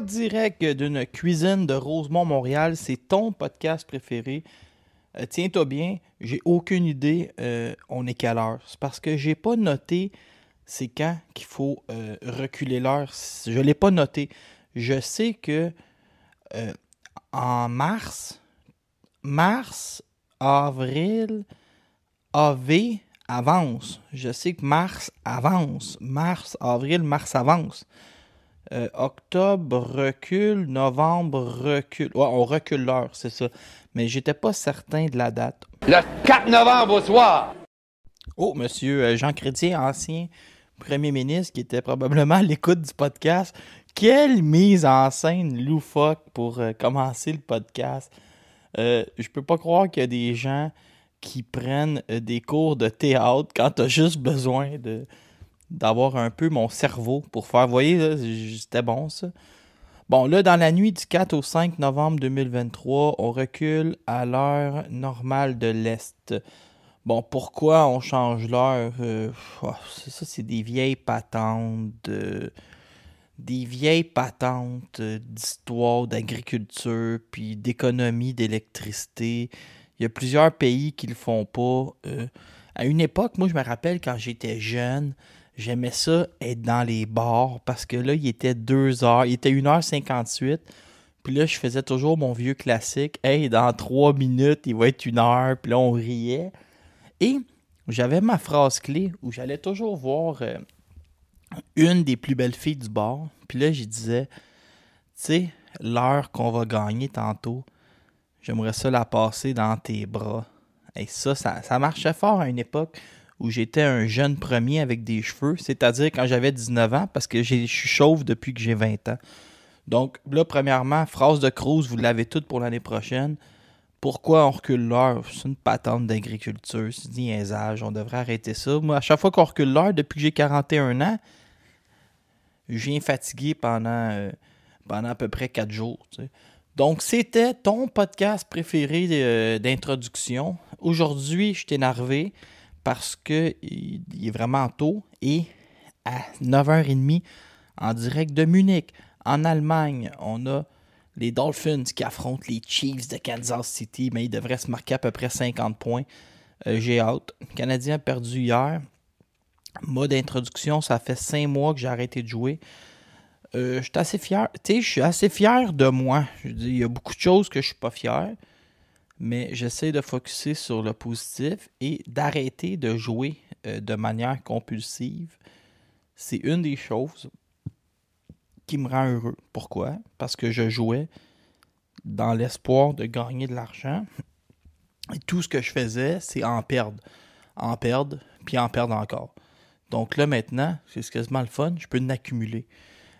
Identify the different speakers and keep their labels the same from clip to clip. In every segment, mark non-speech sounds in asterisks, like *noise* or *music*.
Speaker 1: Direct d'une cuisine de Rosemont, Montréal, c'est ton podcast préféré. Euh, Tiens-toi bien, j'ai aucune idée, euh, on est quelle heure. C'est parce que j'ai pas noté c'est quand qu'il faut euh, reculer l'heure. Je l'ai pas noté. Je sais que en mars, mars, avril, AV avance. Je sais que mars avance. Mars, avril, mars avance. Euh, octobre recule, novembre recule. Ouais, on recule l'heure, c'est ça. Mais j'étais pas certain de la date.
Speaker 2: Le 4 novembre au soir.
Speaker 1: Oh, monsieur euh, Jean Chrétien, ancien premier ministre, qui était probablement à l'écoute du podcast. Quelle mise en scène loufoque pour euh, commencer le podcast. Euh, je peux pas croire qu'il y a des gens qui prennent des cours de théâtre quand t'as juste besoin de d'avoir un peu mon cerveau pour faire. Vous voyez, c'était bon ça. Bon, là, dans la nuit du 4 au 5 novembre 2023, on recule à l'heure normale de l'Est. Bon, pourquoi on change l'heure? Euh, oh, ça, c'est des vieilles patentes. de- des vieilles patentes euh, d'histoire, d'agriculture, puis d'économie d'électricité. Il y a plusieurs pays qui le font pas. Euh, à une époque, moi, je me rappelle quand j'étais jeune, j'aimais ça être dans les bars parce que là, il était 2 heures, il était 1h58. Puis là, je faisais toujours mon vieux classique. Hey, dans 3 minutes, il va être une heure. Puis là, on riait. Et j'avais ma phrase clé où j'allais toujours voir euh, une des plus belles filles du bar. Puis là, je disais, tu sais, l'heure qu'on va gagner tantôt, j'aimerais ça la passer dans tes bras. Et ça, ça, ça marchait fort à une époque où j'étais un jeune premier avec des cheveux, c'est-à-dire quand j'avais 19 ans, parce que je suis chauve depuis que j'ai 20 ans. Donc là, premièrement, phrase de Cruz, vous l'avez toute pour l'année prochaine. Pourquoi on recule l'heure? C'est une patente d'agriculture, c'est du niaisage, on devrait arrêter ça. Moi, à chaque fois qu'on recule l'heure, depuis que j'ai 41 ans, je viens fatigué pendant, euh, pendant à peu près 4 jours. Donc, c'était ton podcast préféré euh, d'introduction. Aujourd'hui, je suis énervé parce que il il est vraiment tôt et à 9h30 en direct de Munich, en Allemagne, on a les Dolphins qui affrontent les Chiefs de Kansas City, mais ils devraient se marquer à peu près 50 points. Euh, J'ai hâte. Le Canadien a perdu hier. Mode d'introduction, ça fait 5 mois que j'ai arrêté de jouer. Euh, je suis assez fier. Je suis assez fier de moi. Il y a beaucoup de choses que je suis pas fier, mais j'essaie de focuser sur le positif et d'arrêter de jouer euh, de manière compulsive. C'est une des choses qui me rend heureux. Pourquoi? Parce que je jouais dans l'espoir de gagner de l'argent. Et tout ce que je faisais, c'est en perdre. En perdre, puis en perdre encore. Donc là, maintenant, c'est quasiment le fun, je peux en accumuler.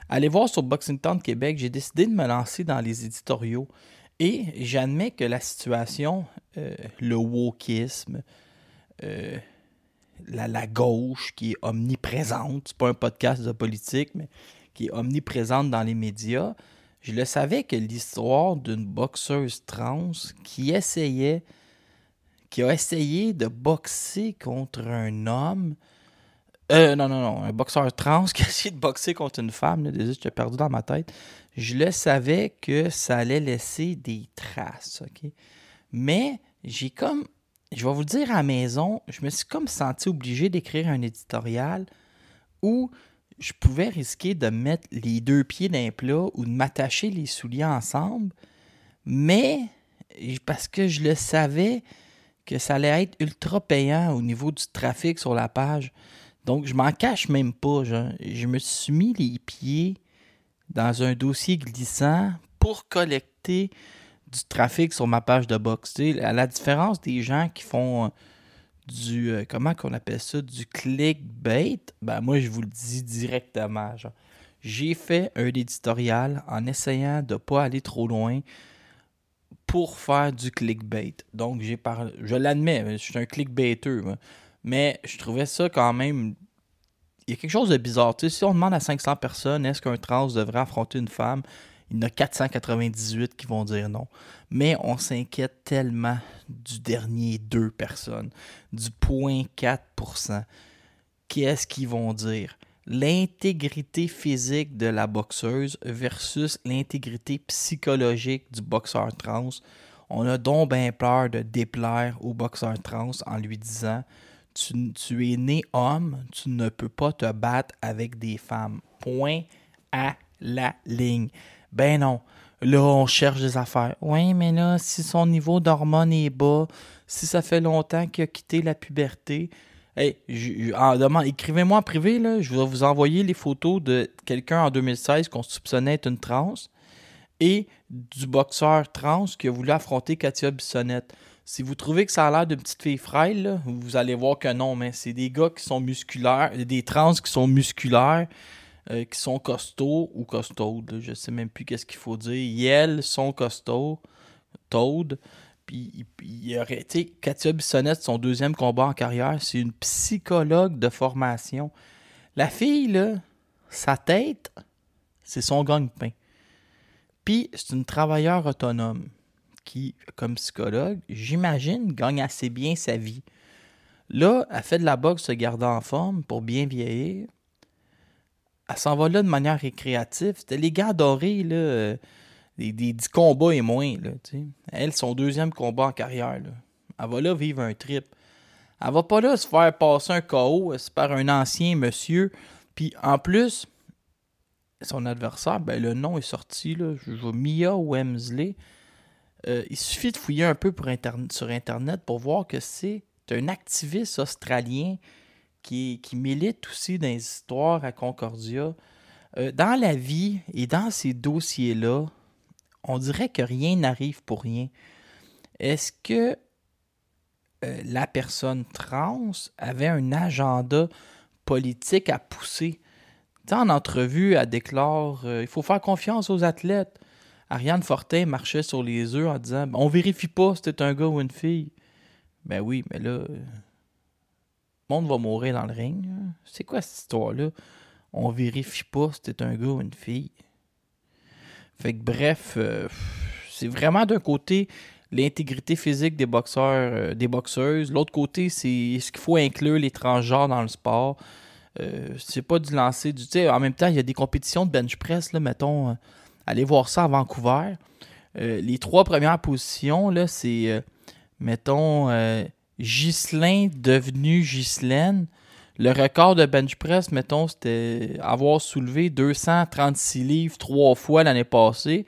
Speaker 1: Allez voir sur Boxing Town Québec, j'ai décidé de me lancer dans les éditoriaux. Et j'admets que la situation, euh, le wokisme, euh, la, gauche qui est omniprésente, c'est pas un podcast de politique, mais qui est omniprésente dans les médias, je le savais que l'histoire d'une boxeuse trans qui essayait, qui a essayé de boxer contre un homme, euh, non, non, non, un boxeur trans *laughs* qui a essayé de boxer contre une femme, désolé, j'étais perdu dans ma tête, je le savais que ça allait laisser des traces? Mais j'ai comme, je vais vous le dire à la maison, je me suis comme senti obligé d'écrire un éditorial où je pouvais risquer de mettre les deux pieds dans un plat ou de m'attacher les souliers ensemble, mais Parce que je le savais que ça allait être ultra payant au niveau du trafic sur la page. Donc, je m'en cache même pas. Je me suis mis les pieds dans un dossier glissant pour collecter du trafic sur ma page de sais, à la différence des gens qui font euh, du. euh, comment qu'on appelle ça Du clickbait. Ben, moi, je vous le dis directement. J'ai fait un éditorial en essayant de pas aller trop loin pour faire du clickbait. Donc, j'ai parlé. Je l'admets, je suis un clickbaiter. moi. Mais je trouvais ça quand même. Il y a quelque chose de bizarre. Tu sais, si on demande à 500 personnes est-ce qu'un trans devrait affronter une femme, il y en a 498 qui vont dire non. Mais on s'inquiète tellement du dernier 2 personnes, du 0.4%. Qu'est-ce qu'ils vont dire? L'intégrité physique de la boxeuse versus l'intégrité psychologique du boxeur trans. On a donc bien peur de déplaire au boxeur trans en lui disant tu, es né homme, tu ne peux pas te battre avec des femmes. Point à la ligne. Ben non. Là, on cherche des affaires. Oui, mais là, si son niveau d'hormones est bas, si ça fait longtemps qu'il a quitté la puberté, hey, écrivez-moi en privé, là, je vais vous envoyer les photos de quelqu'un en 2016 qu'on soupçonnait être une trans et du boxeur trans qui a voulu affronter Katia Bissonnette. Si vous trouvez que ça a l'air d'une petite fille frêle, vous allez voir que non, mais c'est des gars qui sont musculaires, des trans qui sont musculaires, euh, qui sont costauds ou costaudes, là, je sais même plus qu'est-ce qu'il faut dire. Et elles sont costauds, taudes. Puis il- y aurait, tu sais, Katia Bissonnette, son deuxième combat en carrière, c'est une psychologue de formation. La fille, là, sa tête, c'est son gagne-pain. Puis c'est une travailleuse autonome qui, comme psychologue, j'imagine, gagne assez bien sa vie. Là, elle fait de la boxe se garder en forme pour bien vieillir. Elle s'en va là de manière récréative. C'était les gars dorés, là, euh, des, des 10 combats et moins. Là. Elle, son deuxième combat en carrière. Là. Elle va là vivre un trip. Elle va pas là se faire passer un KO euh, par un ancien monsieur. Puis en plus, son adversaire, ben, le nom est sorti, là, je Mia Wemsley. Euh, il suffit de fouiller un peu sur Internet pour voir que c'est un activiste australien qui, milite aussi dans les histoires à Concordia. Euh, dans la vie et dans ces dossiers-là, on dirait que rien n'arrive pour rien. Est-ce que euh, la personne trans avait un agenda politique à pousser? Tu sais, en entrevue, elle déclare il faut faire confiance aux athlètes. Ariane Fortin marchait sur les œufs en disant on vérifie pas si c'est un gars ou une fille. Ben oui, mais là, euh, le monde va mourir dans le ring. C'est quoi cette histoire-là? On vérifie pas si c'est un gars ou une fille. Fait que bref, euh, c'est vraiment d'un côté l'intégrité physique des boxeurs, euh, des boxeuses. L'autre côté, c'est ce qu'il faut inclure les transgenres dans le sport. Euh, c'est pas du lancer du. En même temps, il y a des compétitions de bench press, là, mettons. Allez voir ça à Vancouver. Euh, les trois premières positions, là, c'est, euh, mettons, euh, Ghislain devenu Ghislaine. Le record de bench press, mettons, c'était avoir soulevé 236 livres trois fois l'année passée.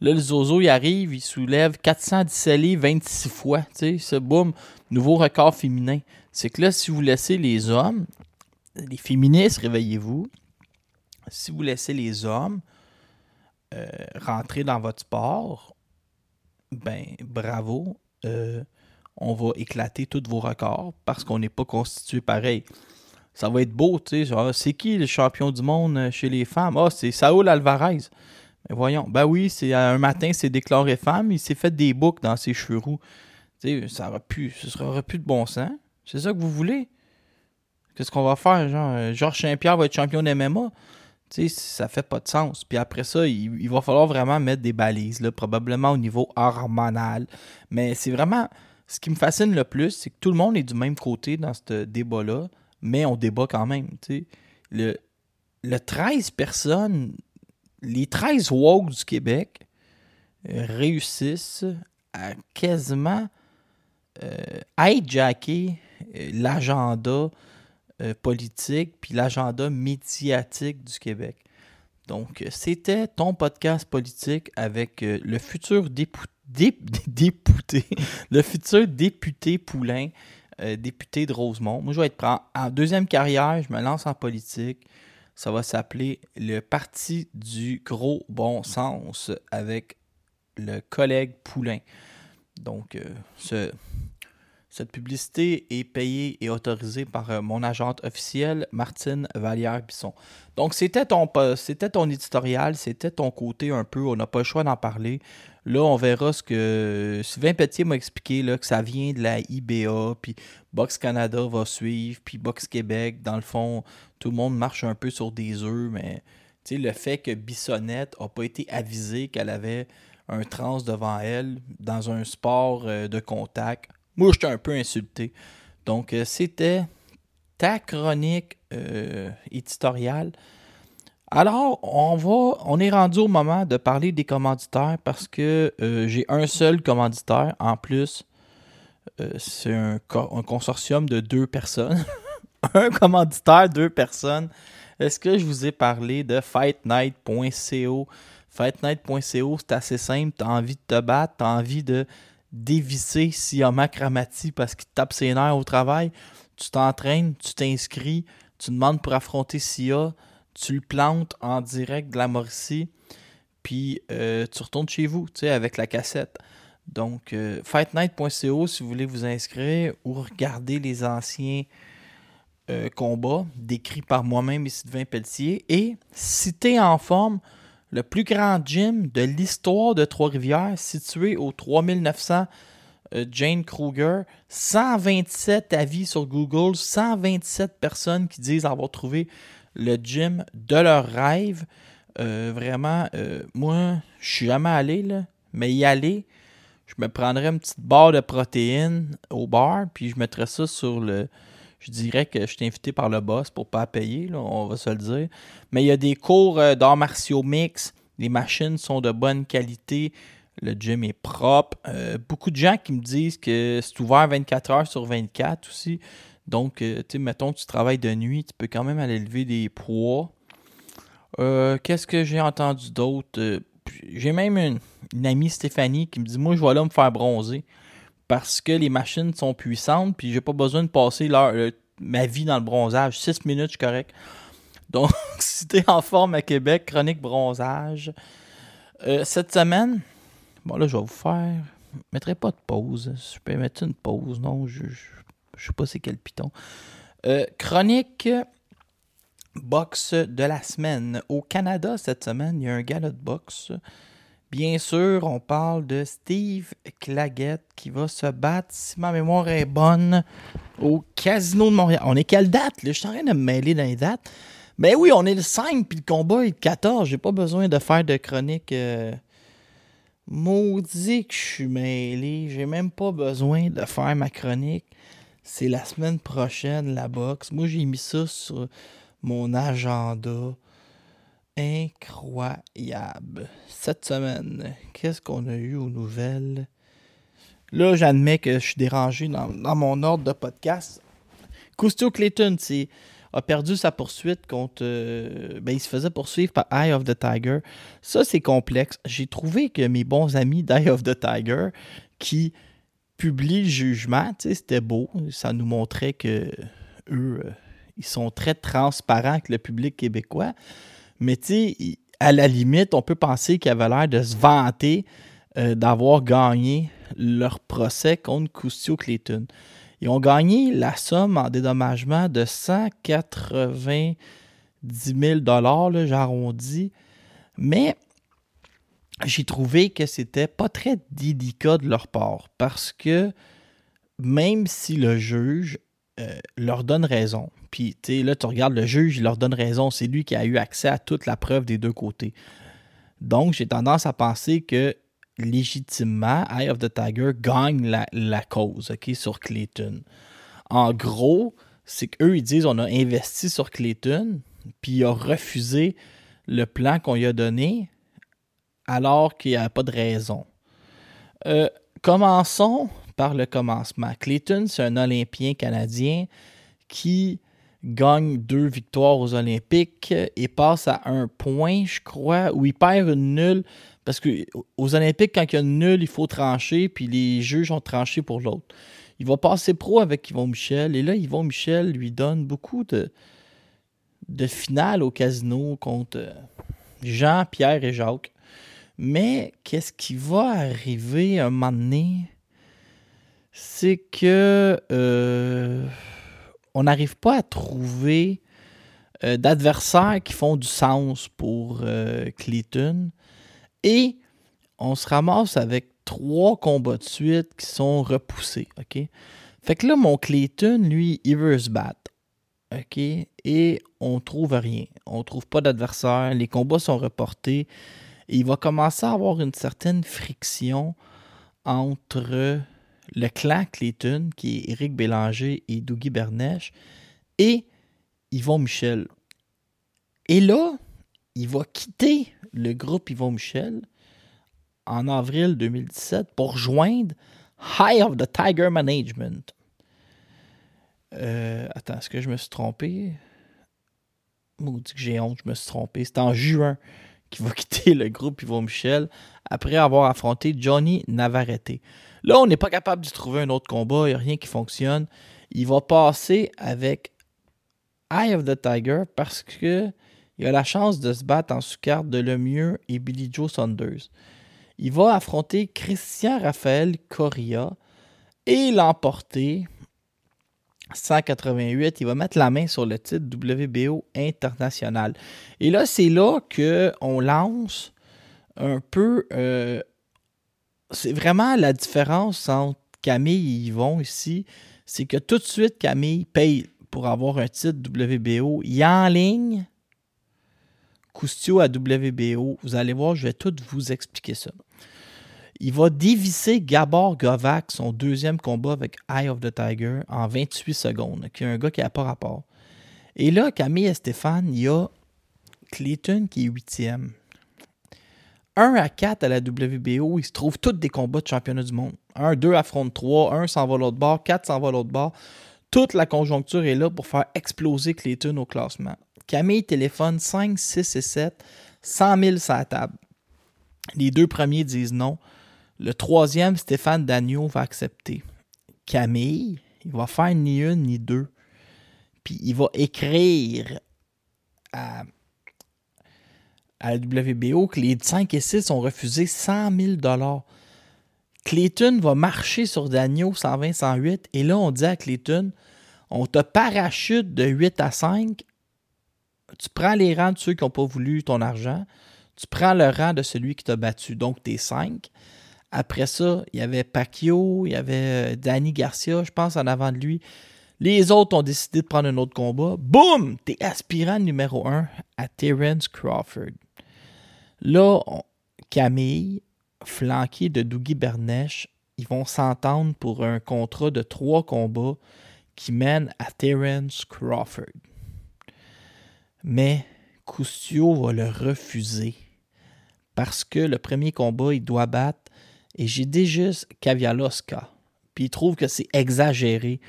Speaker 1: Là, le Zozo, il arrive, il soulève 417 livres 26 fois. Tu ce boum, nouveau record féminin. C'est que là, si vous laissez les hommes, les féministes, réveillez-vous. Si vous laissez les hommes euh, rentrer dans votre sport, ben bravo. Euh, on va éclater tous vos records parce qu'on n'est pas constitué pareil. Ça va être beau, tu sais. C'est qui le champion du monde euh, chez les femmes? Ah, c'est Saúl Alvarez. Mais voyons. Ben oui, c'est un matin, c'est déclaré femme, il s'est fait des boucles dans ses cheveux roux. Tu sais, ça aurait pu, ce aurait plus de bon sens. C'est ça que vous voulez? Qu'est-ce qu'on va faire? Genre, Georges Saint-Pierre va être champion de MMA? Tu sais, ça fait pas de sens. Puis après ça, il, va falloir vraiment mettre des balises, là, probablement au niveau hormonal. Mais c'est vraiment. Ce qui me fascine le plus, c'est que tout le monde est du même côté dans ce débat-là, mais on débat quand même. tu sais. Le, le 13 personnes, les 13 woke du Québec euh, réussissent à quasiment euh, hijacker euh, l'agenda euh, politique puis l'agenda médiatique du Québec. Donc, euh, c'était ton podcast politique avec euh, le futur dépou- dé- *laughs* député, *laughs* le futur député Poulain, député de Rosemont. Moi, je vais être en, en deuxième carrière, je me lance en politique. Ça va s'appeler le Parti du gros bon sens avec le collègue Poulain. Donc, ce, cette publicité est payée et autorisée par euh, mon agente officielle, Martine Vallière-Bisson. Donc, c'était ton, ton éditorial, c'était ton côté un peu, on n'a pas le choix d'en parler. Là, on verra ce que Sylvain Petier m'a expliqué, là, que ça vient de la IBA, puis Box Canada va suivre, puis Box Québec, dans le fond, tout le monde marche un peu sur des œufs, mais le fait que Bissonnette n'a pas été avisée qu'elle avait un trans devant elle dans un sport euh, de contact, moi, j'étais un peu insulté. Donc, euh, c'était ta chronique euh, éditoriale. Alors, on va, on est rendu au moment de parler des commanditaires parce que euh, j'ai un seul commanditaire en plus. C'est un, un consortium de deux personnes. *laughs* un commanditaire, deux personnes. Est-ce que je vous ai parlé de fightnight.co? Fightnight.co, c'est assez simple. Tu as envie de te battre, tu as envie de dévisser Siama Kramati parce qu'il tape ses nerfs au travail. Tu t'entraînes, tu t'inscris, tu demandes pour affronter Sia, tu le plantes en direct de la Mauricie, puis euh, tu retournes chez vous, tu avec la cassette. Donc, euh, fightnight.co si vous voulez vous inscrire ou regarder les anciens euh, combats décrits par moi-même et Sylvain Pelletier. Et si t'es en forme, le plus grand gym de l'histoire de Trois-Rivières, situé au 3900 euh, Jane Kruger, 127 avis sur Google, 127 personnes qui disent avoir trouvé le gym de leur rêve. Euh, vraiment, euh, moi, je suis jamais allé, là, mais y aller, je me prendrais une petite barre de protéines au bar, puis je mettrais ça sur le. Je dirais que je suis invité par le boss pour pas payer, là, on va se le dire. Mais il y a des cours euh, d'arts martiaux mix, les machines sont de bonne qualité, le gym est propre. Euh, beaucoup de gens qui me disent que c'est ouvert 24 heures sur 24 aussi. Donc, euh, tu sais, mettons tu travailles de nuit, tu peux quand même aller lever des poids. Qu'est-ce que j'ai entendu d'autre? J'ai même une, une amie Stéphanie qui me dit Moi, je vais là me faire bronzer parce que les machines sont puissantes, puis j'ai pas besoin de passer ma vie dans le bronzage. 6 minutes, je suis correct. *laughs* Donc, *laughs* si t'es en forme à Québec, chronique bronzage. Euh, cette semaine, bon là, je vais vous faire. Je mettrai pas de pause. Je peux mettre une pause, non, je, je, je sais pas c'est quel piton. Euh, chronique boxe de la semaine. Au Canada, cette semaine, il y a un gala de boxe. Bien sûr, on parle de Steve Claggett qui va se battre, si ma mémoire est bonne, au Casino de Montréal. On est quelle date? Je suis en train de me mêler dans les dates. Ben oui, on est le 5, puis le combat est le 14. J'ai pas besoin de faire de chronique. euh, Maudit que je suis mêlé. J'ai même pas besoin de faire ma chronique. C'est la semaine prochaine, la boxe. Moi, j'ai mis ça sur mon agenda. Incroyable. Cette semaine, qu'est-ce qu'on a eu aux nouvelles? Là, j'admets que je suis dérangé dans, dans mon ordre de podcast. Custio Clayton a perdu sa poursuite contre. euh, ben, il se faisait poursuivre par Eye of the Tiger. Ça, c'est complexe. J'ai trouvé que mes bons amis d'Eye of the Tiger qui publient le jugement, c'était beau. Ça nous montrait que eux, euh, ils sont très transparents avec le public québécois. Mais tu sais, à la limite, on peut penser qu'ils avaient l'air de se vanter euh, d'avoir gagné leur procès contre Custio Clayton. Ils ont gagné la somme en dédommagement de 190 000 là, j'arrondis. Mais j'ai trouvé que c'était pas très délicat de leur part parce que même si le juge euh, leur donne raison, puis tu là, tu regardes le juge, il leur donne raison, c'est lui qui a eu accès à toute la preuve des deux côtés. Donc, j'ai tendance à penser que légitimement, Eye of the Tiger gagne la, cause ok, sur Clayton. En gros, c'est qu'eux, ils disent on a investi sur Clayton, puis il a refusé le plan qu'on lui a donné, alors qu'il n'y a pas de raison. Euh, commençons par le commencement. Clayton, c'est un Olympien canadien qui gagne deux victoires aux Olympiques et passe à un point, je crois, où il perd une nulle Parce que aux Olympiques, quand il y a nul, il faut trancher, puis les juges ont tranché pour l'autre. Il va passer pro avec Yvon Michel, et là, Yvon Michel lui donne beaucoup de, de finales au casino contre euh, Jean, Pierre et Jacques. Mais qu'est-ce qui va arriver un moment donné? C'est que euh, on n'arrive pas à trouver euh, d'adversaires qui font du sens pour euh, Clayton. Et on se ramasse avec trois combats de suite qui sont repoussés. Fait que là, mon Clayton, lui, il veut se battre. Et on trouve rien. On trouve pas d'adversaire. Les combats sont reportés. Et il va commencer à avoir une certaine friction entre le clan Clayton, qui est Éric Bélanger et Dougie Bernèche, et Yvon Michel. Et là, il va quitter le groupe Yvon Michel en avril 2017 pour joindre High of the Tiger Management. Euh, attends, est-ce que je me suis trompé? Maudit que j'ai honte, je me suis trompé. C'est en juin qu'il va *laughs* quitter le groupe Yvon Michel après avoir affronté Johnny Navarrete. Là, on n'est pas capable de trouver un autre combat, il n'y a rien qui fonctionne. Il va passer avec Eye of the Tiger parce que il a la chance de se battre en sous-carte de Lemieux et Billy Joe Saunders. Il va affronter Christian Raphaël Correa et l'emporter 188. Il va mettre la main sur le titre WBO international. Et là, c'est là qu'on lance un peu. euh, c'est vraiment la différence entre Camille et Yvon ici. C'est que tout de suite, Camille paye pour avoir un titre WBO. Il est en ligne. Coustio à WBO. Vous allez voir, je vais tout vous expliquer ça. Il va dévisser Gabor Govac, son deuxième combat avec Eye of the Tiger, en 28 secondes, qui est un gars qui n'a pas rapport. Et là, Camille et Stéphane, il y a Clayton qui est huitième. 1 à 4 à la WBO, il se trouve tous des combats de championnat du monde. 1, 2 affronte 3, 1 s'en va l'autre bord, 4 s'en va l'autre bord. Toute la conjoncture est là pour faire exploser Clayton au classement. Camille téléphone 5, 6 et 7, 100 000 sur la table. Les deux premiers disent non. Le troisième, Stéphane Dagneau, va accepter. Camille, il va faire ni une ni deux. Puis il va écrire à, à la WBO que les 5 et 6 ont refusé 100 000 Clayton va marcher sur Dagneau 120-108 et là on dit à Clayton on te parachute de 8 à 5 tu prends les rangs de ceux qui n'ont pas voulu ton argent. Tu prends le rang de celui qui t'a battu. Donc t'es 5 après ça, il y avait Pacquiao, il y avait euh, Danny Garcia, je pense, en avant de lui. Les autres ont décidé de prendre un autre combat. Boum! T'es aspirant numéro 1 à Terence Crawford. Là, Camille, flanqué de Dougie Bernèche, ils vont s'entendre pour un contrat de trois combats qui mène à Terence Crawford. Mais Coustio va le refuser parce que le premier combat, il doit battre et j'ai déjà Kavialoska. Puis il trouve que c'est exagéré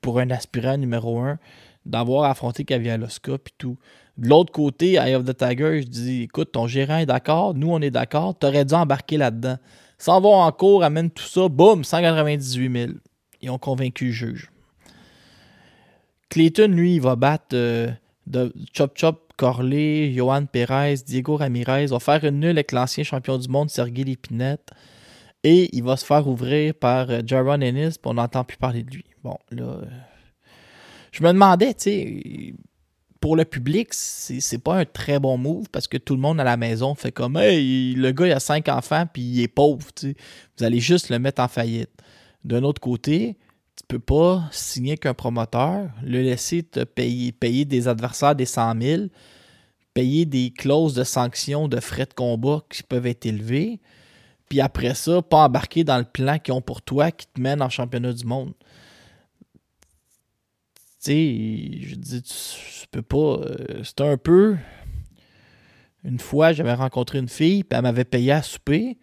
Speaker 1: pour un aspirant numéro un d'avoir affronté Kavialoska puis tout. De l'autre côté, Eye of the Tiger, je dis écoute, ton gérant est d'accord, nous on est d'accord, t'aurais dû embarquer là-dedans. S'en va en cours, amène tout ça, boum, 198 000. Ils ont convaincu le juge. Clayton, lui, il va battre euh, de Chop Chop Corley, Johan Perez, Diego Ramirez, va faire une nulle avec l'ancien champion du monde, Sergei Lépinette. Et il va se faire ouvrir par euh, Jaron Ennis, puis on n'entend plus parler de lui. Bon, là. euh, je me demandais, tu sais, pour le public, c'est pas un très bon move parce que tout le monde à la maison fait comme Hey, le gars il a cinq enfants puis il est pauvre, tu sais. Vous allez juste le mettre en faillite. D'un autre côté, tu peux pas signer qu'un promoteur, le laisser te payer, payer des adversaires des 100 000, payer des clauses de sanctions de frais de combat qui peuvent être élevés, puis après ça, pas embarquer dans le plan qu'ils ont pour toi qui te mène en championnat du monde. Tu sais, je dis, tu, peux pas. euh, C'était un peu. Une fois, j'avais rencontré une fille, puis elle m'avait payé à souper,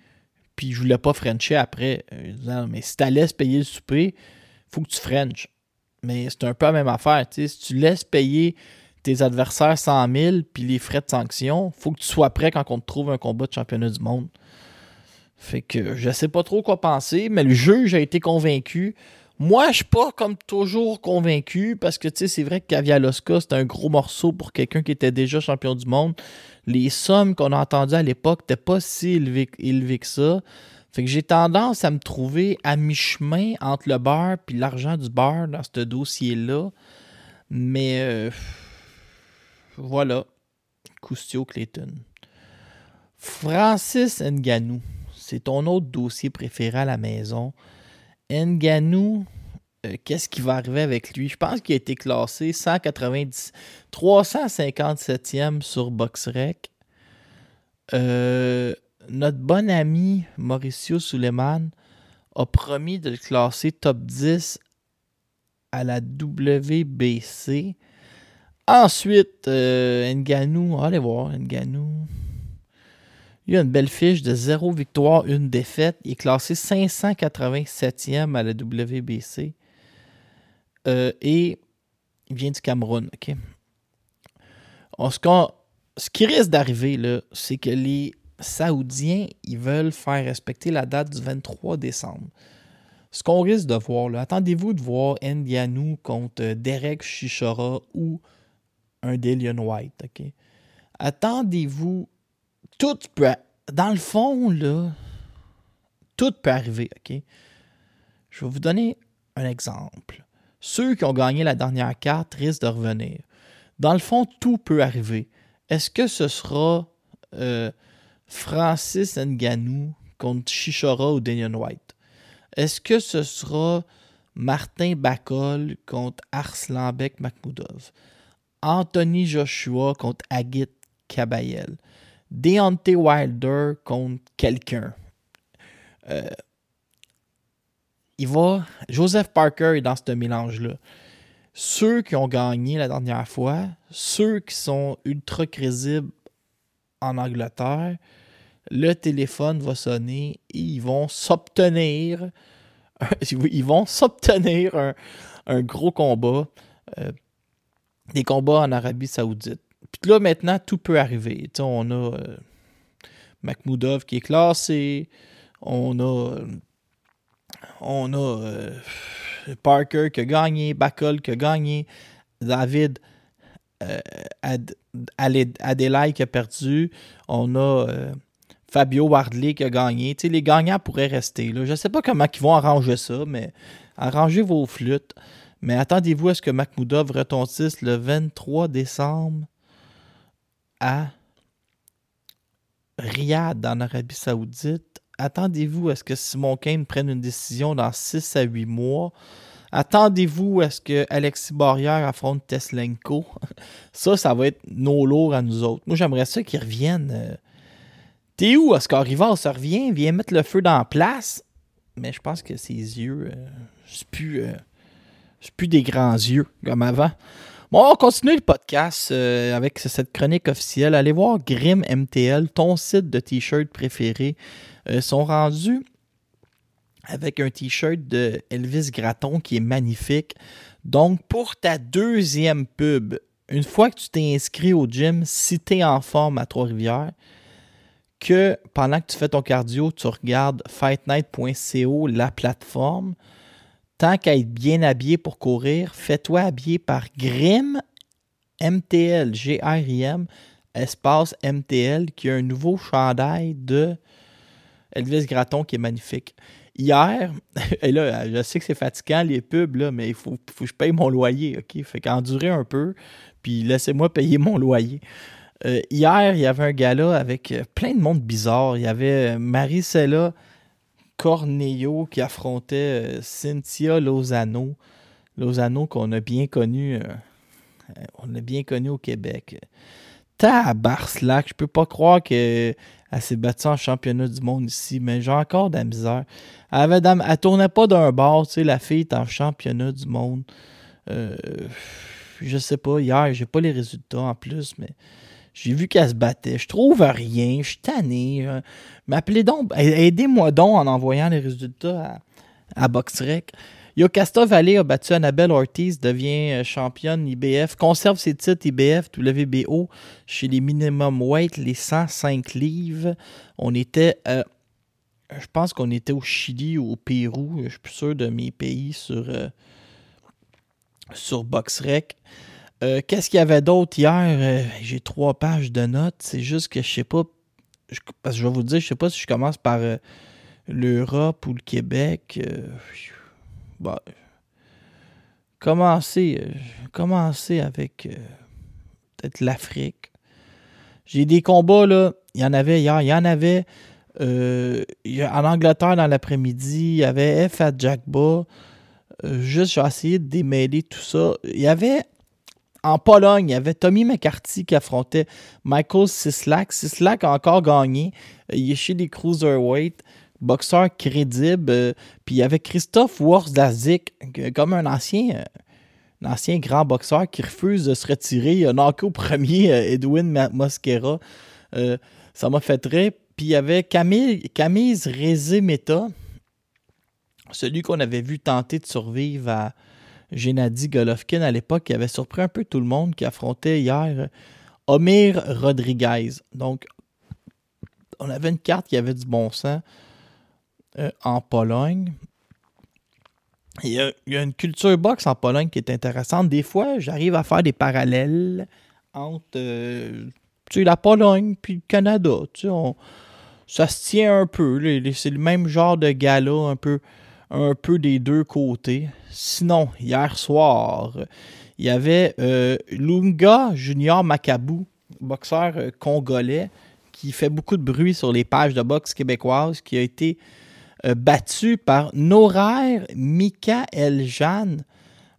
Speaker 1: puis je voulais pas Frencher après. Euh, mais si tu laisses payer le souper, faut que tu French. Mais c'est un peu la même affaire. Si tu laisses payer tes adversaires 100 000, puis les frais de sanction, faut que tu sois prêt quand on te trouve un combat de championnat du monde. Fait que je sais pas trop quoi penser, mais le juge a été convaincu. Moi, je suis pas comme toujours convaincu parce que c'est vrai que Kavialoska, c'est un gros morceau pour quelqu'un qui était déjà champion du monde. Les sommes qu'on a entendues à l'époque n'étaient pas si élevées, que ça. Fait que j'ai tendance à me trouver à mi-chemin entre le beurre et l'argent du beurre dans ce dossier-là. Mais euh, voilà. Coustio Clayton. Francis Nganou. C'est ton autre dossier préféré à la maison. Nganou, euh, qu'est-ce qui va arriver avec lui? Je pense qu'il a été classé 190, 357e sur BoxRec. Euh, notre bon ami Mauricio Suleiman a promis de le classer top 10 à la WBC. Ensuite, euh, Nganou, allez voir, Nganou. Il a une belle fiche de 0 victoire, 1 défaite. Il est classé 587e à la WBC. Euh, et il vient du Cameroun, ce, ce qui risque d'arriver, c'est que les Saoudiens, ils veulent faire respecter la date du 23 décembre. Ce qu'on risque de voir, attendez-vous de voir Ndianou contre euh, Derek Chichora ou un Dillian White? Attendez-vous, tout peut, dans le fond, là, tout peut arriver, OK? Je vais vous donner un exemple. Ceux qui ont gagné la dernière carte risquent de revenir. Dans le fond, tout peut arriver. Est-ce que ce sera euh, Francis Nganou contre Chichora ou Daniel White? Est-ce que ce sera Martin Bacol contre Arslanbek Makhmoudov? Anthony Joshua contre Agit Kabayel? Deontay Wilder contre quelqu'un? Euh, il va. Joseph Parker est dans ce mélange-là. Ceux qui ont gagné la dernière fois, ceux qui sont ultra crédibles en Angleterre, le téléphone va sonner et ils vont s'obtenir *laughs* ils s'obtenir un, gros combat, euh, des combats en Arabie Saoudite. Puis là, maintenant, tout peut arriver. on a euh, qui est classé, on a, a euh, Parker qui a gagné, Bacol qui a gagné, David Ad, Adelaide qui a perdu, on a Fabio Wardley qui a gagné. les gagnants pourraient rester. Je ne sais pas comment ils vont arranger ça, mais arrangez vos flûtes. Mais attendez-vous à ce que Makhmoudov retentisse le 23 décembre à Riyad, en Arabie Saoudite. Attendez-vous à ce que Simon Kane prenne une décision dans 6 à 8 mois. Attendez-vous à ce que Alexis Barrière affronte Teslenko. *laughs* Ça, ça va être nos lourds à nous autres. Moi, j'aimerais ça qu'ils reviennent. Euh, T'es où, Oscar Rivard? Ça revient, vient mettre le feu dans la place. Mais je pense que ses yeux, euh, c'est plus, euh, plus des grands yeux comme avant. Bon, on continue le podcast euh, avec cette chronique officielle. Allez voir Grim MTL, ton site de t-shirt préféré. Ils sont rendus avec un t-shirt de Elvis Gratton qui est magnifique. Donc, pour ta deuxième pub, une fois que tu t'es inscrit au gym, si tu es en forme à Trois-Rivières, que pendant que tu fais ton cardio, tu regardes fightnight.co, la plateforme. Tant qu'à être bien habillé pour courir, fais-toi habiller par Grim MTL, G-R-I-M, espace MTL, qui a un nouveau chandail de Elvis Gratton qui est magnifique. Hier, *laughs* et là, je sais que c'est fatigant les pubs, là, mais il faut, faut, que je paye mon loyer, OK? Fait qu'endurer un peu, puis laissez-moi payer mon loyer. Euh, hier, il y avait un gala avec euh, plein de monde bizarre. Il y avait euh, Maricela Corneo qui affrontait Cynthia Lozano. Lozano qu'on a bien connu, on a bien connu au Québec. Tabarslack, je peux pas croire qu'elle s'est battue en championnat du monde ici, mais j'ai encore de la misère. Elle, avait tournait pas d'un bord, tu sais, la fille est en championnat du monde. je sais pas, hier, j'ai pas les résultats en plus, mais j'ai vu qu'elle se battait. Je trouve rien. Je suis tanné. M'appelez donc. Aidez-moi donc en envoyant les résultats à, à BoxRec. Yocasta Valley a battu Annabelle Ortiz, devient euh, championne IBF, conserve ses titres IBF, WBO chez les minimum weight, les 105 livres. On était, euh, je pense qu'on était au Chili ou au Pérou, je suis plus sûr de mes pays sur, euh, sur BoxRec. Euh, Qu'est-ce qu'il y avait d'autre hier? Euh, J'ai trois pages de notes. C'est juste que je sais pas. je- parce que je vais vous dire, je sais pas si je commence par euh, l'Europe ou le Québec. Bon, commencer, avec peut-être l'Afrique. J'ai des combats, là. Il y en avait hier. Il y en avait en Angleterre dans l'après-midi. Il y avait F à Jackba. Juste, j'ai essayé de démêler tout ça. Il y avait en Pologne, il y avait Tommy McCarthy qui affrontait Michael Sislak. Sislak a encore gagné. Euh, Il est chez les Cruiserweight. Boxeur crédible. Euh, Puis il y avait Christophe Worslazik, que- comme un ancien, euh, un ancien grand boxeur qui refuse de se retirer. Il a knocké au premier Edwin Mosquera. Ça m'a fait très. Puis il y avait Camille, Camille celui qu'on avait vu tenter de survivre à Gennady Golovkin à l'époque, qui avait surpris un peu tout le monde, qui affrontait hier euh, Omir Rodriguez. Donc, on avait une carte qui avait du bon sens euh, en Pologne. Il y, a, une culture boxe en Pologne qui est intéressante. Des fois, j'arrive à faire des parallèles entre euh, tu la Pologne puis le Canada. Tu ça se tient un peu. C'est le même genre de gala, un peu, un peu des deux côtés. Sinon, hier soir, il y avait euh, Lunga Junior Macabou, boxeur euh, congolais, qui fait beaucoup de bruit sur les pages de boxe québécoises, qui a été euh, battu par Norair Mikael Jan,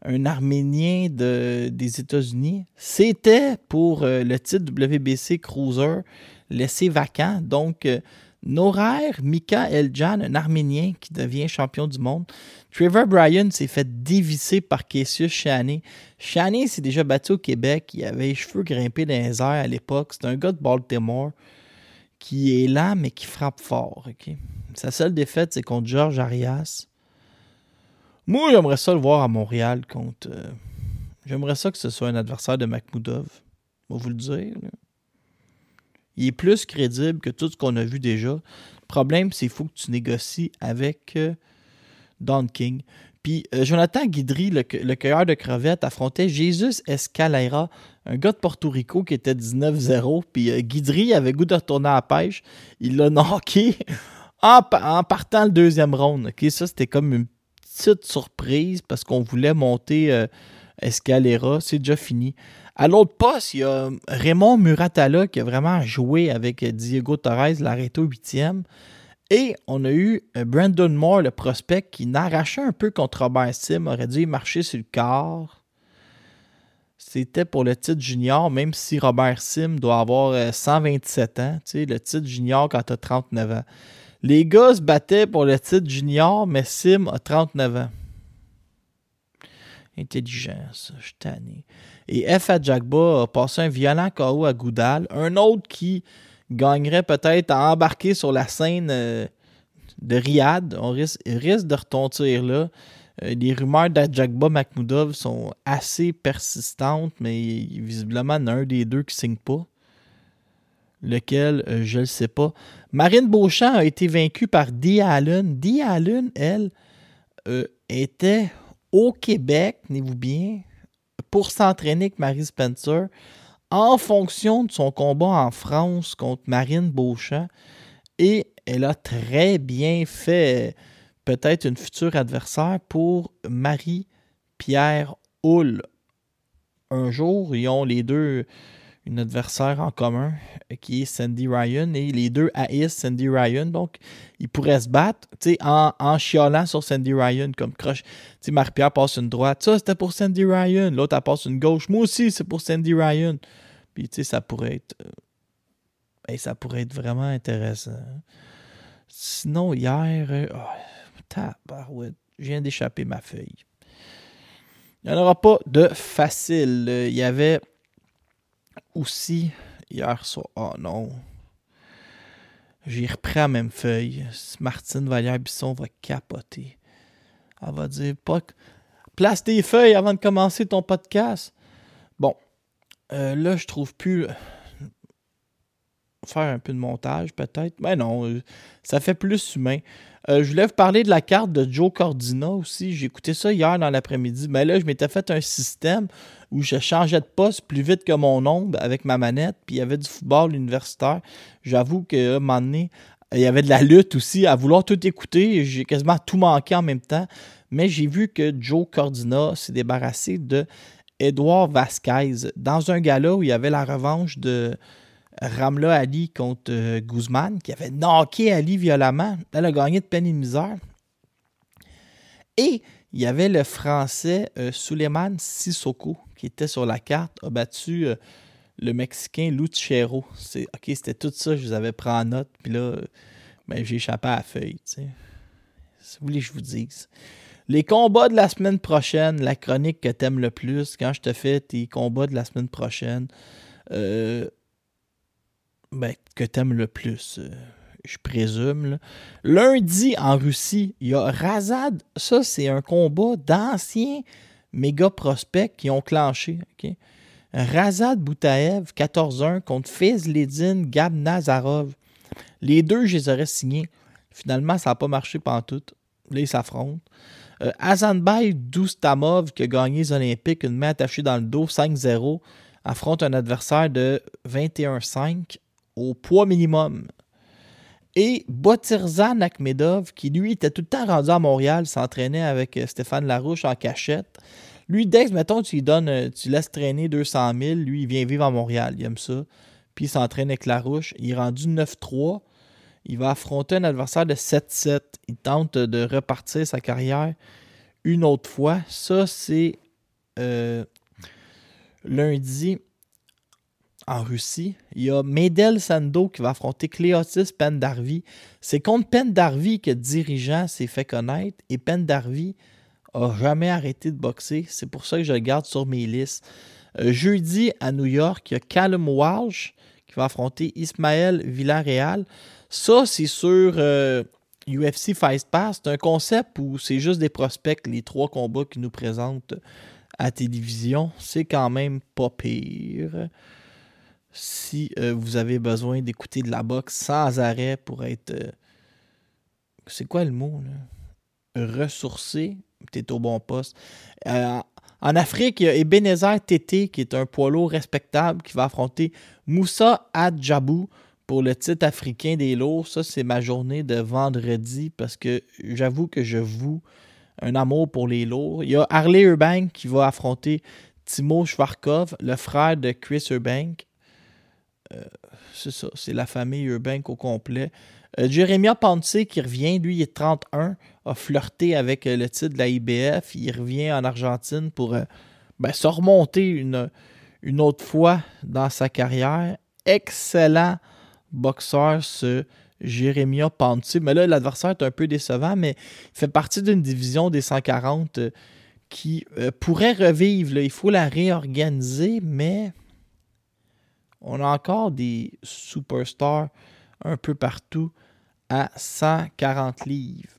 Speaker 1: un Arménien de- des États-Unis. C'était pour le titre WBC Cruiser laissé vacant. Donc, euh, Norair Mikael Jan, un Arménien qui devient champion du monde. Trevor Bryan s'est fait dévisser par Cassius Chaney. Chaney s'est déjà battu au Québec. Il avait les cheveux grimpés dans les airs à l'époque. C'est un gars de Baltimore qui est lent, mais qui frappe fort. Sa seule défaite, c'est contre Georges Arias. Moi, j'aimerais ça le voir à Montréal contre. euh, j'aimerais ça que ce soit un adversaire de Makhmoudov. Je vais vous le dire. là. Il est plus crédible que tout ce qu'on a vu déjà. Le problème, c'est qu'il faut que tu négocies avec euh, Don King. Puis euh, Jonathan Guidry, le, cu- le cueilleur de crevettes, affrontait Jesus Escalera, un gars de Porto Rico qui était 19-0. Puis euh, Guidry avait goût de retourner à la pêche. Il l'a knocké *laughs* en, pa- en partant le deuxième round. Ça, c'était comme une petite surprise parce qu'on voulait monter Escalera. C'est déjà fini. À l'autre poste, il y a Raymond Muratala qui a vraiment joué avec euh, Diego Torres, l'arrêté au huitième. Et on a eu euh, Brandon Moore, le prospect, qui n'arrachait un peu contre Robert Sim, aurait dû marcher sur le corps. C'était pour le titre junior, même si Robert Sim doit avoir euh, 127 ans. Tu le titre junior quand tu as 39 ans. Les gars se battaient pour le titre junior, mais Sim a 39 ans. Intelligent, ça, je suis. Et F à Jagba a passé un violent KO à Goudal. Un autre qui gagnerait peut-être à embarquer sur la scène euh, de Riyad. On risque, de retontir là. Euh, les rumeurs d'Adjagba Makhmoudov sont assez persistantes, mais visiblement, il y en a un des deux qui signe pas. Lequel, euh, je ne le sais pas. Marine Beauchamp a été vaincue par Dee Allen. Dee Allen, elle, était au Québec, tenez-vous bien, pour s'entraîner avec Marie Spencer en fonction de son combat en France contre Marine Beauchamp. Et elle a très bien fait peut-être une future adversaire pour Marie-Pierre Hull. Un jour, ils ont les deux une adversaire en commun euh, qui est Sandy Ryan et les deux haïssent Sandy Ryan. Donc, ils pourraient se battre en, en chialant sur Sandy Ryan comme croche. Tu Marie-Pierre passe une droite. Ça, c'était pour Sandy Ryan. L'autre, elle passe une gauche. Moi aussi, c'est pour Sandy Ryan. Puis, tu sais, ça pourrait être. euh, ça pourrait être vraiment intéressant. Sinon, hier. euh, oh, je viens d'échapper ma feuille. Il n'y en aura pas de facile. Il y avait aussi hier soir. Oh non. J'ai repris la même feuille. Martine Vallière-Bisson va capoter. Elle va dire pas. Place tes feuilles avant de commencer ton podcast. Bon. Euh, là, je trouve plus. Faire un peu de montage, peut-être. Mais non, euh, ça fait plus humain. Euh, je voulais vous parler de la carte de Joe Cordina aussi. J'ai écouté ça hier dans l'après-midi. Mais là, je m'étais fait un système où je changeais de poste plus vite que mon ombre avec ma manette. Puis il y avait du football universitaire. J'avoue qu'à un moment donné, il y avait de la lutte aussi à vouloir tout écouter. J'ai quasiment tout manqué en même temps. Mais j'ai vu que Joe Cordina s'est débarrassé de Edouard Vasquez dans un gala où il y avait la revanche de Ramla Ali contre euh, Guzman, qui avait knocké Ali violemment. Elle a gagné de peine et de misère. Et il y avait le français euh, Suleiman Sissoko qui était sur la carte, a battu euh, le Mexicain Lucero. C'est, ok, c'était tout ça, je vous avais pris en note, puis là, ben, j'ai échappé à la feuille. Si vous voulez je vous dise. Les combats de la semaine prochaine, la chronique que t'aimes le plus, quand je te fais tes combats de la semaine prochaine, ben, que t'aimes le plus, euh, je présume. Lundi, en Russie, il y a Razad. Ça, c'est un combat d'anciens méga prospects qui ont clenché. Razad Boutaev, 14-1, contre Fezledin Gab Nazarov. Les deux, je les aurais signés. Finalement, ça n'a pas marché pantoute. Là, ils s'affrontent. Euh, Azanbay Doustamov, qui a gagné les Olympiques, une main attachée dans le dos, 5-0, affronte un adversaire de 21-5 au poids minimum. Et Botirzan Akhmedov, qui lui était tout le temps rendu à Montréal, s'entraînait avec euh, Stéphane Larouche en cachette. Lui, que, mettons, tu lui donnes, euh, tu laisses traîner 200 000, lui, il vient vivre à Montréal, il aime ça. Puis il s'entraîne avec Larouche. Il est rendu 9-3. Il va affronter un adversaire de 7-7. Il tente de repartir sa carrière une autre fois. Ça, c'est euh, lundi en Russie. Il y a Medel Sando qui va affronter Cléotis Pendarvi. C'est contre Pendarvi que dirigeant s'est fait connaître et Pendarvi a jamais arrêté de boxer. C'est pour ça que je le garde sur mes listes. Euh, jeudi à New York, il y a Callum Walsh qui va affronter Ismaël Villarreal. Ça, c'est sur euh, UFC Fight Pass. C'est un concept où c'est juste des prospects, les trois combats qu'ils nous présentent à télévision. C'est quand même pas pire. Si euh, vous avez besoin d'écouter de la boxe sans arrêt pour être. euh, c'est quoi le mot, là? Ressourcé, t'es au bon poste. Euh, en Afrique, il y a Ebenezer Tété, qui est un poids respectable, qui va affronter Moussa Adjabou pour le titre africain des lourds. Ça, c'est ma journée de vendredi parce que j'avoue que je voue un amour pour les lourds. Il y a Harley Urbank qui va affronter Timo Schwarzkopf, le frère de Chris Urbank. Euh, c'est ça, c'est la famille Urbank au complet. Euh, Jeremia Ponce qui revient, lui, il est 31, a flirté avec euh, le titre de la IBF. Il revient en Argentine pour ben, se remonter une, autre fois dans sa carrière. Excellent boxeur, ce Jeremia Ponce. Mais là, l'adversaire est un peu décevant, mais il fait partie d'une division des 140 euh, qui pourrait revivre. Il faut la réorganiser, mais on a encore des superstars un peu partout à 140 livres.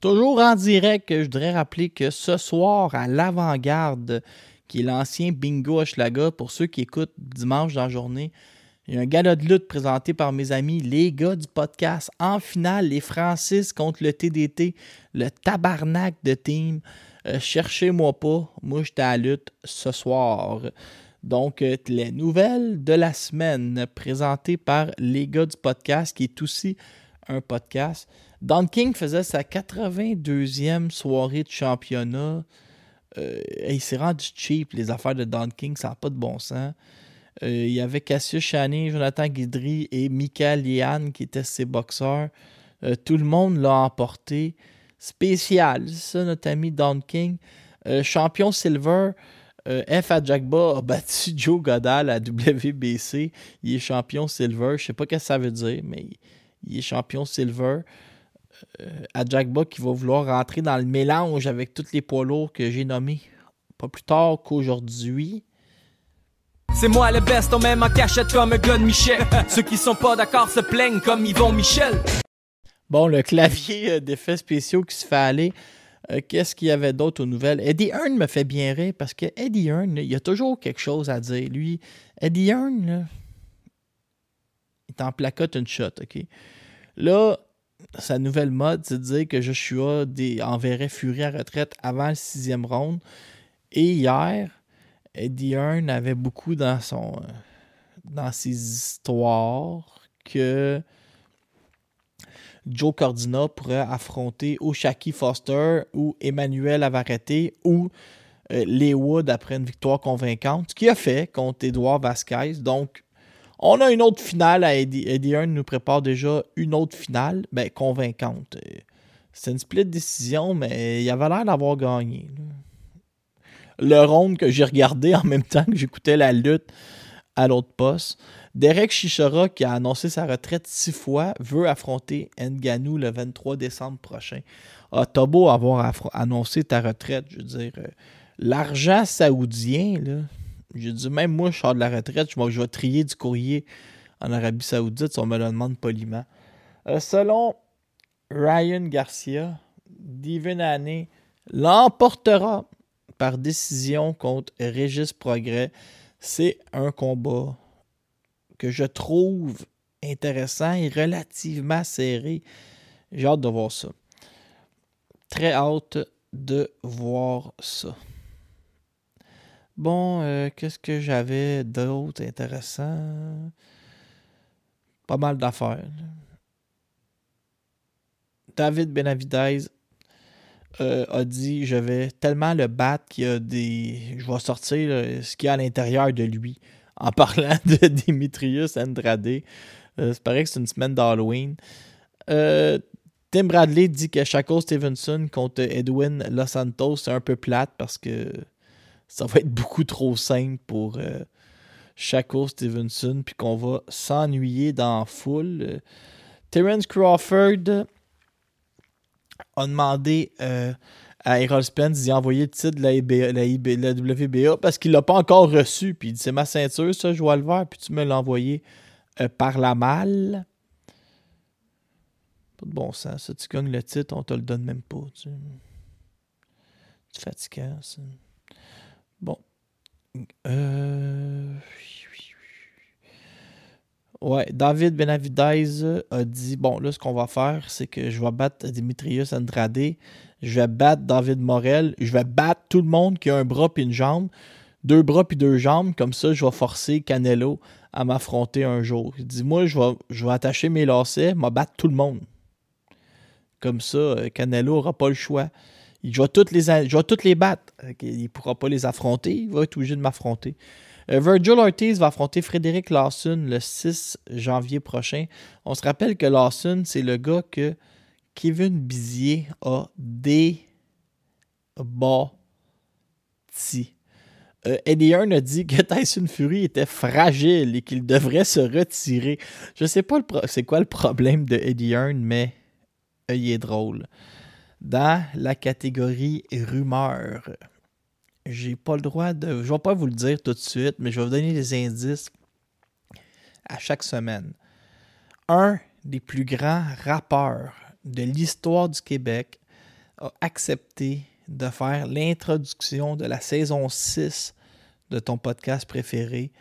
Speaker 1: Toujours en direct, je voudrais rappeler que ce soir, à l'avant-garde, qui est l'ancien bingo Hochelaga, pour ceux qui écoutent dimanche dans la journée, il y a un gala de lutte présenté par mes amis, les gars du podcast. En finale, les Francis contre le TDT, le tabarnak de team. Euh, Cherchez-moi pas, moi j'étais à la lutte ce soir. Donc, euh, les nouvelles de la semaine présentées par les gars du podcast, qui est aussi un podcast. Don King faisait sa 82e soirée de championnat. Euh, il s'est rendu cheap, les affaires de Don King, ça n'a pas de bon sens. Euh, il y avait Cassius Chaney, Jonathan Guidry et Michael Lian qui étaient ses boxeurs. Tout le monde l'a emporté. Spécial, ça, notre ami Don King. Champion Silver, euh, F. Adjagba a battu *laughs* Joe Godal à WBC. Il est champion Silver. Je sais pas ce que ça veut dire, mais il est champion Silver. Euh, Adjagba qui va vouloir rentrer dans le mélange avec tous les poids lourds que j'ai nommés. Pas plus tard qu'aujourd'hui.
Speaker 3: C'est moi le best, on même en cachette comme un gars de Michel. *laughs* Ceux qui sont pas d'accord se plaignent comme Yvon Michel.
Speaker 1: Bon, le clavier euh, d'effets spéciaux qui se fait aller. Euh, Qu'est-ce qu'il y avait d'autre aux nouvelles? Eddie Hearn me fait bien rire parce que Eddie Hearn, il a toujours quelque chose à dire. Lui, Eddie Hearn, il t'en placote une shot, OK? Là, sa nouvelle mode, c'est de dire que Joshua des, enverrait Fury à retraite avant le sixième round. Et hier, Eddie Hearn avait beaucoup dans son euh, dans ses histoires que Joe Cordina pourrait affronter ou Shaki Foster ou Emmanuel Avarete ou euh, Wood après une victoire convaincante, ce qu'il a fait contre Edouard Vasquez. Donc, on a une autre finale à Eddie. Eddie Hearn nous prépare déjà une autre finale, ben, convaincante. Euh, C'est une split décision, mais il avait l'air d'avoir gagné. Le round que j'ai regardé en même temps que j'écoutais la lutte à l'autre poste. Derek Chichara, qui a annoncé sa retraite six fois, veut affronter Nganou le 23 décembre prochain. Ah, t'as avoir annoncé ta retraite, je veux dire, euh, l'argent saoudien, là, j'ai dit, même moi, je sors de la retraite, je, je vais trier du courrier en Arabie Saoudite, si on me le demande poliment. Euh, selon Ryan Garcia, Devin Haney l'emportera par décision contre Régis Progrès. C'est un combat que je trouve intéressant et relativement serré. J'ai hâte de voir ça. Très hâte de voir ça. Bon, euh, qu'est-ce que j'avais d'autre intéressant? Pas mal d'affaires. David Benavidez euh, a dit Je vais tellement le battre qu'il y a des. Je vais sortir là, ce qu'il y a à l'intérieur de lui. En *laughs* parlant de Dimitrius Andrade. Euh, c'est pareil que c'est une semaine d'Halloween. Euh, Tim Bradley dit que Shaco Stevenson contre Edwin Los Santos, c'est un peu plate parce que ça va être beaucoup trop simple pour euh, Shaco Stevenson, puis qu'on va s'ennuyer dans la foule. Euh, Terence Crawford a demandé euh, à Errol Spence d'y envoyer le titre de la, WBA parce qu'il l'a pas encore reçu. Puis il dit c'est ma ceinture, ça, je vois le voir, puis tu me l'as envoyé euh, par la malle. Pas de bon sens. Ça, tu gagnes le titre, on te le donne même pas. Tu fatigant, ça. Bon. Euh... Ouais, David Benavidez a dit Bon, là, ce qu'on va faire, c'est que je vais battre Dimitrius Andrade, je vais battre David Morel, je vais battre tout le monde qui a un bras puis une jambe, deux bras puis deux jambes, comme ça, je vais forcer Canelo à m'affronter un jour. Il dit Moi, je vais, attacher mes lacets, je battre tout le monde. Comme ça, euh, Canelo n'aura pas le choix. Il- vais toutes les, toutes les battre. Il ne pourra pas les affronter, il va être obligé de m'affronter. Euh, Virgil Ortiz va affronter Frédéric Lawson le 6 janvier prochain. On se rappelle que Lawson, c'est le gars que Kevin Bizier a débattu. Euh, Eddie Hearn a dit que *laughs* Tyson Fury était fragile et qu'il devrait se retirer. Je sais pas c'est quoi le problème de Eddie Hearn, mais euh, il est drôle. Dans la catégorie rumeur, j'ai pas le droit de. Je vais pas vous le dire tout de suite, mais je vais vous donner des indices à chaque semaine. Un des plus grands rappeurs de l'histoire du Québec a accepté de faire l'introduction de la saison 6 de ton podcast préféré.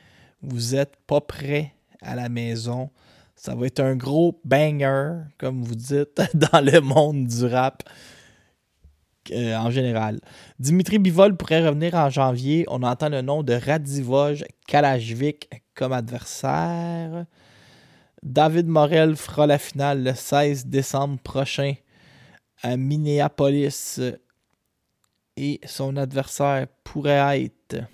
Speaker 1: Vous êtes pas prêt à la maison. Ça va être un gros banger, comme vous dites, *laughs* dans le monde du rap euh, en général. Dimitri Bivol pourrait revenir en janvier. On entend le nom de Radivoj Kalajvik comme adversaire. David Morel fera la finale le 16 décembre prochain à Minneapolis. Et son adversaire pourrait être.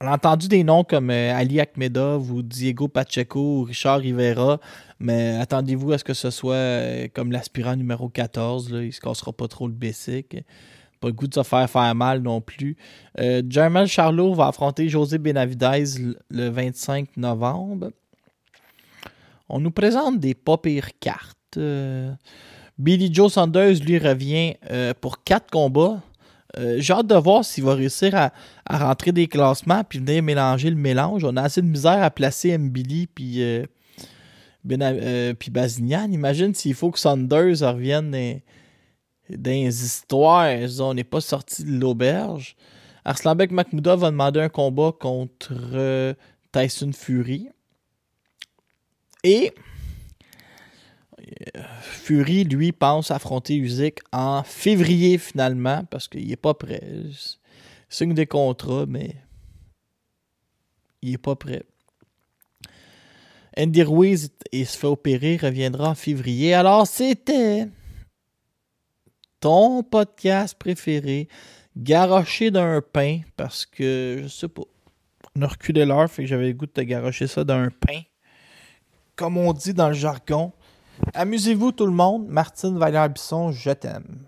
Speaker 1: On a entendu des noms comme euh, Ali Akhmedov ou Diego Pacheco ou Richard Rivera, mais attendez-vous à ce que ce soit euh, comme l'aspirant numéro 14. Là, il se cassera pas trop le basic. Pas le goût de se faire faire mal non plus. Euh, Jermel Charlot va affronter José Benavidez le- le 25 novembre. On nous présente des pas pires cartes. Euh, Billy Joe Saunders, lui, revient euh, pour quatre combats. J'ai hâte de voir s'il va réussir à, à rentrer des classements puis venir mélanger le mélange. On a assez de misère à placer Mbili puis euh, puis Bazignan, imagine s'il faut que Saunders revienne dans, les histoires. On n'est pas sorti de l'auberge. Arslanbek Mahmouda va demander un combat contre euh, Tyson Fury. Et euh, Fury, lui, pense affronter Usyk en février finalement parce qu'il n'est pas prêt. Signe des contrats, mais il n'est pas prêt. Andy Ruiz il se fait opérer, reviendra en février. Alors, c'était ton podcast préféré, garoché d'un pain, parce que, je sais pas, on a reculé l'heure, fait que j'avais le goût de te garocher ça d'un pain. Comme on dit dans le jargon. Amusez-vous tout le monde. Martine Valère-Bisson, je t'aime.